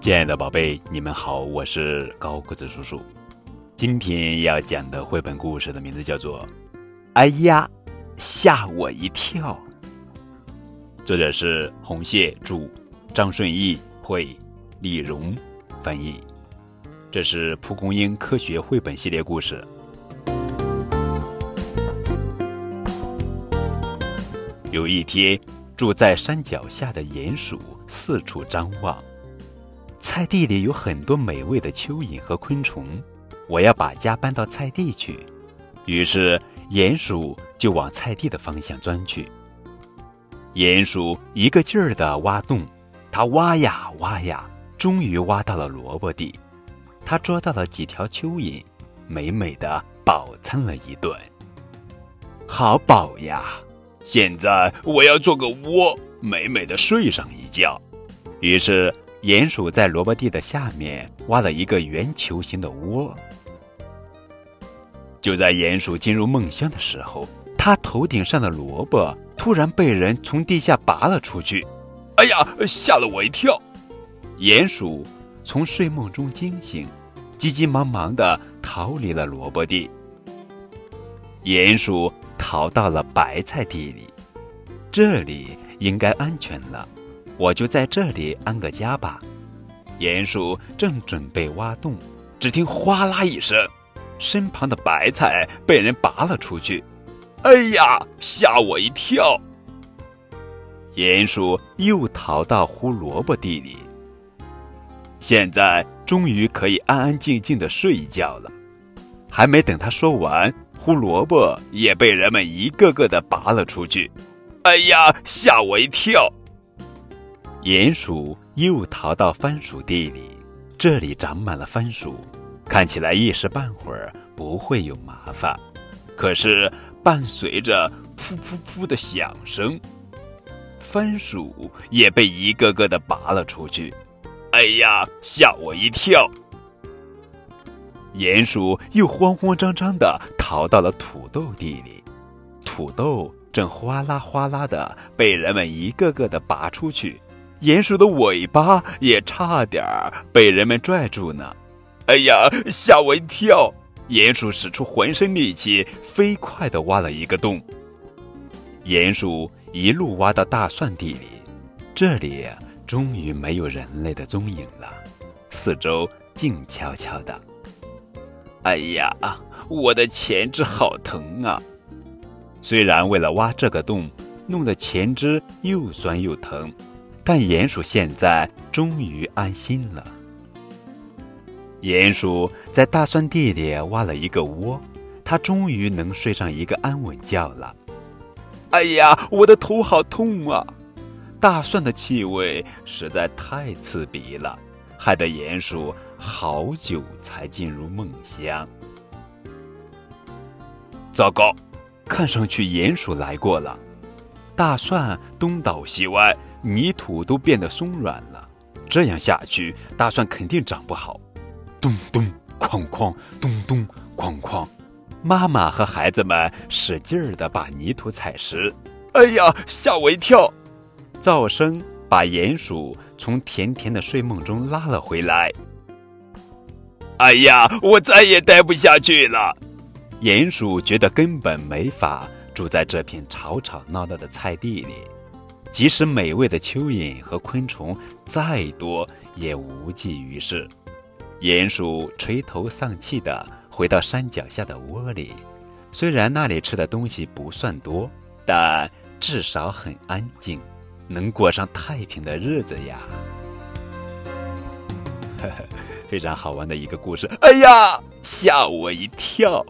亲爱的宝贝，你们好，我是高个子叔叔。今天要讲的绘本故事的名字叫做《哎呀，吓我一跳》。作者是红蟹著，张顺义绘，李荣翻译。这是蒲公英科学绘本系列故事。有一天，住在山脚下的鼹鼠四处张望。菜地里有很多美味的蚯蚓和昆虫，我要把家搬到菜地去。于是，鼹鼠就往菜地的方向钻去。鼹鼠一个劲儿地挖洞，它挖呀挖呀，终于挖到了萝卜地。它捉到了几条蚯蚓，美美的饱餐了一顿。好饱呀！现在我要做个窝，美美的睡上一觉。于是。鼹鼠在萝卜地的下面挖了一个圆球形的窝。就在鼹鼠进入梦乡的时候，它头顶上的萝卜突然被人从地下拔了出去。哎呀，吓了我一跳！鼹鼠从睡梦中惊醒，急急忙忙地逃离了萝卜地。鼹鼠逃到了白菜地里，这里应该安全了。我就在这里安个家吧。鼹鼠正准备挖洞，只听哗啦一声，身旁的白菜被人拔了出去。哎呀，吓我一跳！鼹鼠又逃到胡萝卜地里。现在终于可以安安静静的睡一觉了。还没等他说完，胡萝卜也被人们一个个的拔了出去。哎呀，吓我一跳！鼹鼠又逃到番薯地里，这里长满了番薯，看起来一时半会儿不会有麻烦。可是伴随着噗噗噗的响声，番薯也被一个个的拔了出去。哎呀，吓我一跳！鼹鼠又慌慌张张的逃到了土豆地里，土豆正哗啦哗啦的被人们一个个的拔出去。鼹鼠的尾巴也差点儿被人们拽住呢！哎呀，吓我一跳！鼹鼠使出浑身力气，飞快地挖了一个洞。鼹鼠一路挖到大蒜地里，这里终于没有人类的踪影了，四周静悄悄的。哎呀，我的前肢好疼啊！虽然为了挖这个洞，弄得前肢又酸又疼。但鼹鼠现在终于安心了。鼹鼠在大蒜地里挖了一个窝，它终于能睡上一个安稳觉了。哎呀，我的头好痛啊！大蒜的气味实在太刺鼻了，害得鼹鼠好久才进入梦乡。糟糕，看上去鼹鼠来过了。大蒜东倒西歪。泥土都变得松软了，这样下去，大蒜肯定长不好。咚咚哐哐，咚咚哐哐，妈妈和孩子们使劲儿地把泥土踩实。哎呀，吓我一跳！噪声把鼹鼠从甜甜的睡梦中拉了回来。哎呀，我再也待不下去了！鼹鼠觉得根本没法住在这片吵吵闹闹的菜地里。即使美味的蚯蚓和昆虫再多，也无济于事。鼹鼠垂头丧气地回到山脚下的窝里，虽然那里吃的东西不算多，但至少很安静，能过上太平的日子呀。呵呵，非常好玩的一个故事。哎呀，吓我一跳！